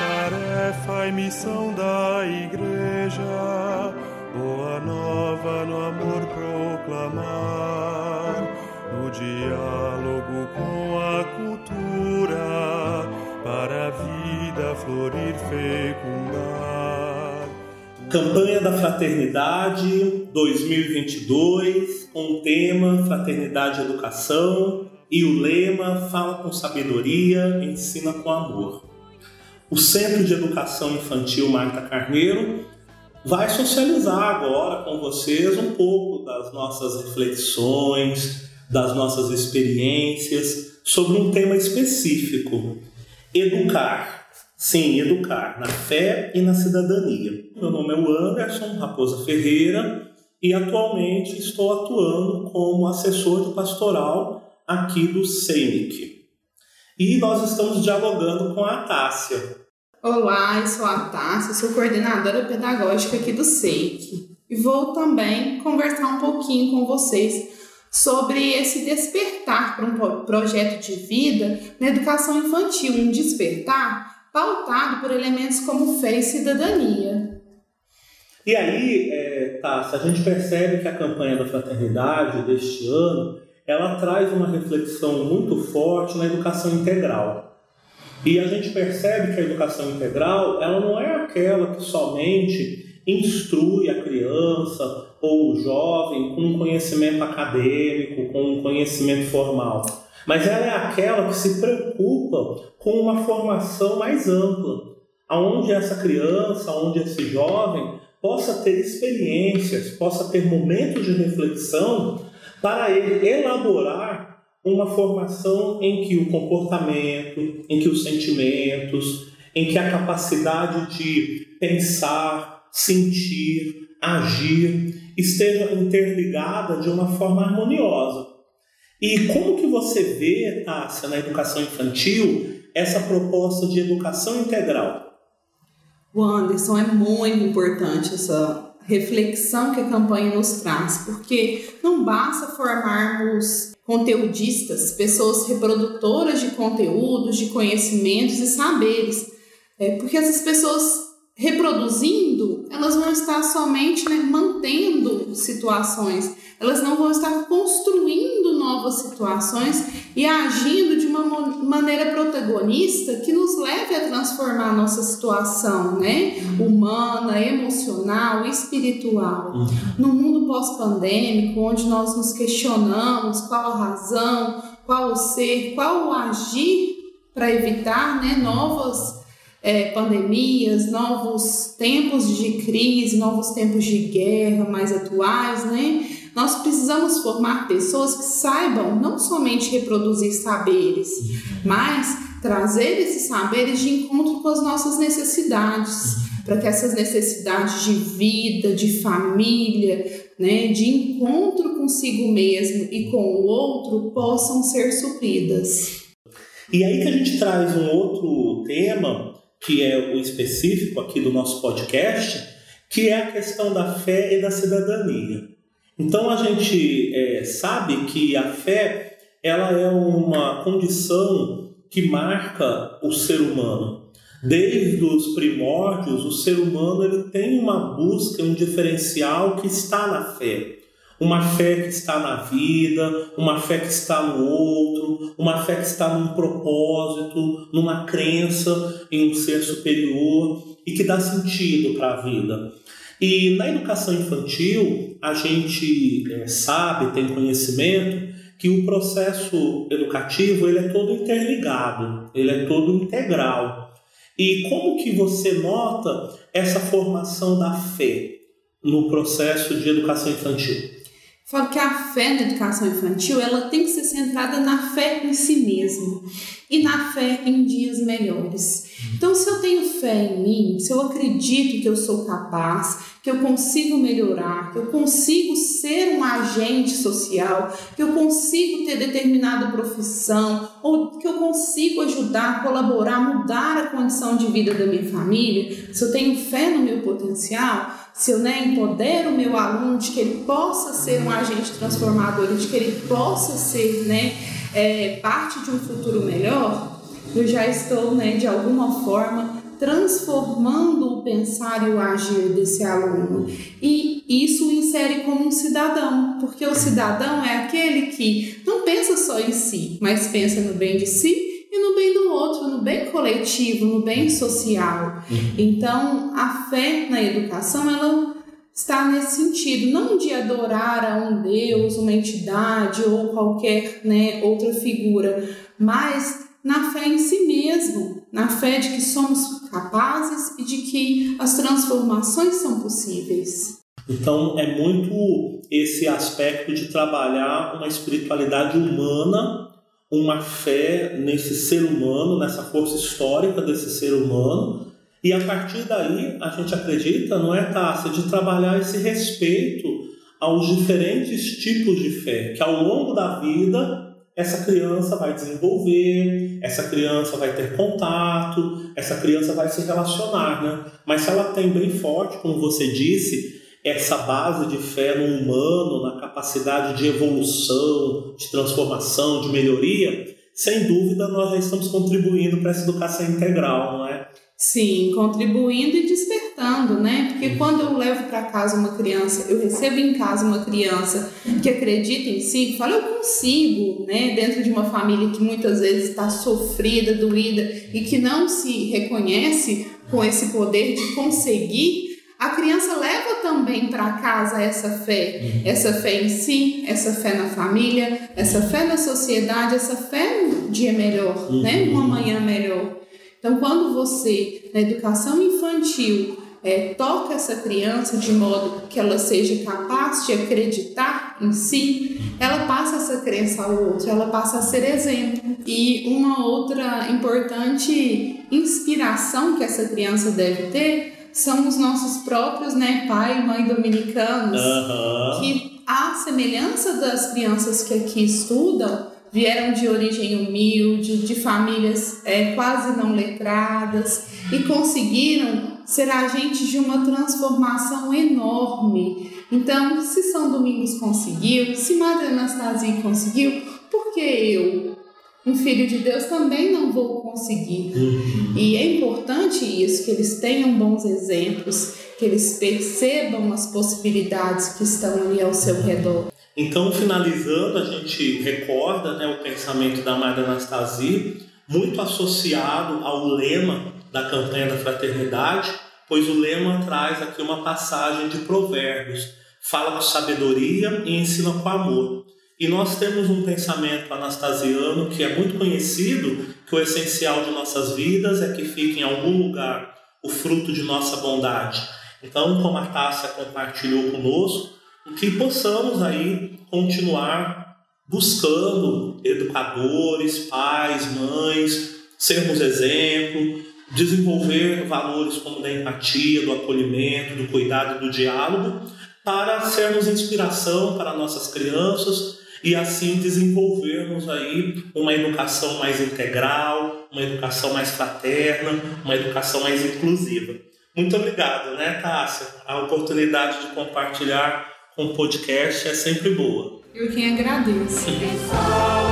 tarefa e missão da igreja, boa nova no amor proclamar, no diálogo com a cultura, para a vida florir fecundar. Campanha da Fraternidade 2022, com o tema Fraternidade e Educação e o lema Fala com Sabedoria, Ensina com Amor o Centro de Educação Infantil Marta Carneiro vai socializar agora com vocês um pouco das nossas reflexões, das nossas experiências sobre um tema específico: educar. Sim, educar na fé e na cidadania. Meu nome é Anderson Raposa Ferreira e atualmente estou atuando como assessor de pastoral aqui do CENIC. E nós estamos dialogando com a Tássia, Olá, eu sou a Tássia, sou coordenadora pedagógica aqui do SEIC e vou também conversar um pouquinho com vocês sobre esse despertar para um projeto de vida na educação infantil, um despertar pautado por elementos como fé e cidadania. E aí, é, a gente percebe que a campanha da fraternidade deste ano ela traz uma reflexão muito forte na educação integral. E a gente percebe que a educação integral, ela não é aquela que somente instrui a criança ou o jovem com um conhecimento acadêmico, com um conhecimento formal, mas ela é aquela que se preocupa com uma formação mais ampla, aonde essa criança, onde esse jovem possa ter experiências, possa ter momentos de reflexão para ele elaborar uma formação em que o comportamento, em que os sentimentos, em que a capacidade de pensar, sentir, agir esteja interligada de uma forma harmoniosa. E como que você vê, Tássia, na educação infantil, essa proposta de educação integral? O Anderson, é muito importante essa reflexão que a campanha nos traz, porque não basta formarmos conteudistas, pessoas reprodutoras de conteúdos, de conhecimentos e saberes. É, porque essas pessoas reproduzindo, elas vão estar somente né, mantendo situações, elas não vão estar construindo novas situações e agindo de uma maneira protagonista que nos leve a transformar a nossa situação, né? Humana, emocional, espiritual. Uhum. No mundo pós-pandêmico, onde nós nos questionamos qual a razão, qual o ser, qual o agir para evitar né, novas é, pandemias, novos tempos de crise, novos tempos de guerra mais atuais, né? Nós precisamos formar pessoas que saibam não somente reproduzir saberes, mas trazer esses saberes de encontro com as nossas necessidades, para que essas necessidades de vida, de família, né, de encontro consigo mesmo e com o outro possam ser supridas. E aí que a gente traz um outro tema que é o específico aqui do nosso podcast, que é a questão da fé e da cidadania. Então a gente é, sabe que a fé ela é uma condição que marca o ser humano. Desde os primórdios, o ser humano ele tem uma busca, um diferencial que está na fé uma fé que está na vida, uma fé que está no outro, uma fé que está num propósito, numa crença em um ser superior e que dá sentido para a vida. E na educação infantil, a gente é, sabe, tem conhecimento que o processo educativo ele é todo interligado, ele é todo integral. E como que você nota essa formação da fé no processo de educação infantil? Falo que a fé na educação infantil ela tem que ser centrada na fé em si mesmo e na fé em dias melhores. Então, se eu tenho fé em mim, se eu acredito que eu sou capaz, que eu consigo melhorar, que eu consigo ser um agente social, que eu consigo ter determinada profissão, ou que eu consigo ajudar, colaborar, mudar a condição de vida da minha família, se eu tenho fé no meu potencial, se eu né, empodero o meu aluno de que ele possa ser um agente transformador, de que ele possa ser né, é, parte de um futuro melhor, eu já estou, né, de alguma forma, transformando o pensar e o agir desse aluno. E isso o insere como um cidadão, porque o cidadão é aquele que não pensa só em si, mas pensa no bem de si e no bem do outro, no bem coletivo, no bem social. Uhum. Então, a fé na educação, ela está nesse sentido, não de adorar a um Deus, uma entidade ou qualquer né, outra figura, mas na fé em si mesmo, na fé de que somos capazes e de que as transformações são possíveis. Então é muito esse aspecto de trabalhar uma espiritualidade humana, uma fé nesse ser humano, nessa força histórica desse ser humano, e a partir daí a gente acredita, não é, Tássia, de trabalhar esse respeito aos diferentes tipos de fé, que ao longo da vida essa criança vai desenvolver, essa criança vai ter contato, essa criança vai se relacionar, né? Mas se ela tem bem forte, como você disse, essa base de fé no humano, na capacidade de evolução, de transformação, de melhoria, sem dúvida nós já estamos contribuindo para essa educação integral, não é? Sim, contribuindo e despertando, né? Porque quando eu levo para casa uma criança, eu recebo em casa uma criança que acredita em si, que fala, eu consigo, né? Dentro de uma família que muitas vezes está sofrida, doída e que não se reconhece com esse poder de conseguir, a criança leva também para casa essa fé, uhum. essa fé em si, essa fé na família, essa fé na sociedade, essa fé no dia melhor, né? Uma manhã melhor. Então, quando você, na educação infantil, é, toca essa criança de modo que ela seja capaz de acreditar em si, ela passa essa crença ao outro, ela passa a ser exemplo. E uma outra importante inspiração que essa criança deve ter são os nossos próprios né, pai e mãe dominicanos, uhum. que, à semelhança das crianças que aqui estudam, vieram de origem humilde, de famílias é, quase não letradas e conseguiram ser agentes de uma transformação enorme. Então, se São Domingos conseguiu, se Madre Anastasia conseguiu, por que eu, um filho de Deus, também não vou conseguir? Uhum. E é importante isso, que eles tenham bons exemplos, que eles percebam as possibilidades que estão ali ao seu redor. Então, finalizando, a gente recorda né, o pensamento da Maria Anastasia, muito associado ao lema da campanha da fraternidade, pois o lema traz aqui uma passagem de Provérbios, fala com sabedoria e ensina com amor. E nós temos um pensamento anastasiano que é muito conhecido, que o essencial de nossas vidas é que fique em algum lugar o fruto de nossa bondade. Então, como a Tássia compartilhou conosco, que possamos aí continuar buscando educadores, pais, mães, sermos exemplo, desenvolver valores como da empatia, do acolhimento, do cuidado do diálogo, para sermos inspiração para nossas crianças e assim desenvolvermos aí uma educação mais integral, uma educação mais fraterna, uma educação mais inclusiva. Muito obrigado, né, Tássia? A oportunidade de compartilhar com podcast é sempre boa. Eu quem agradeço.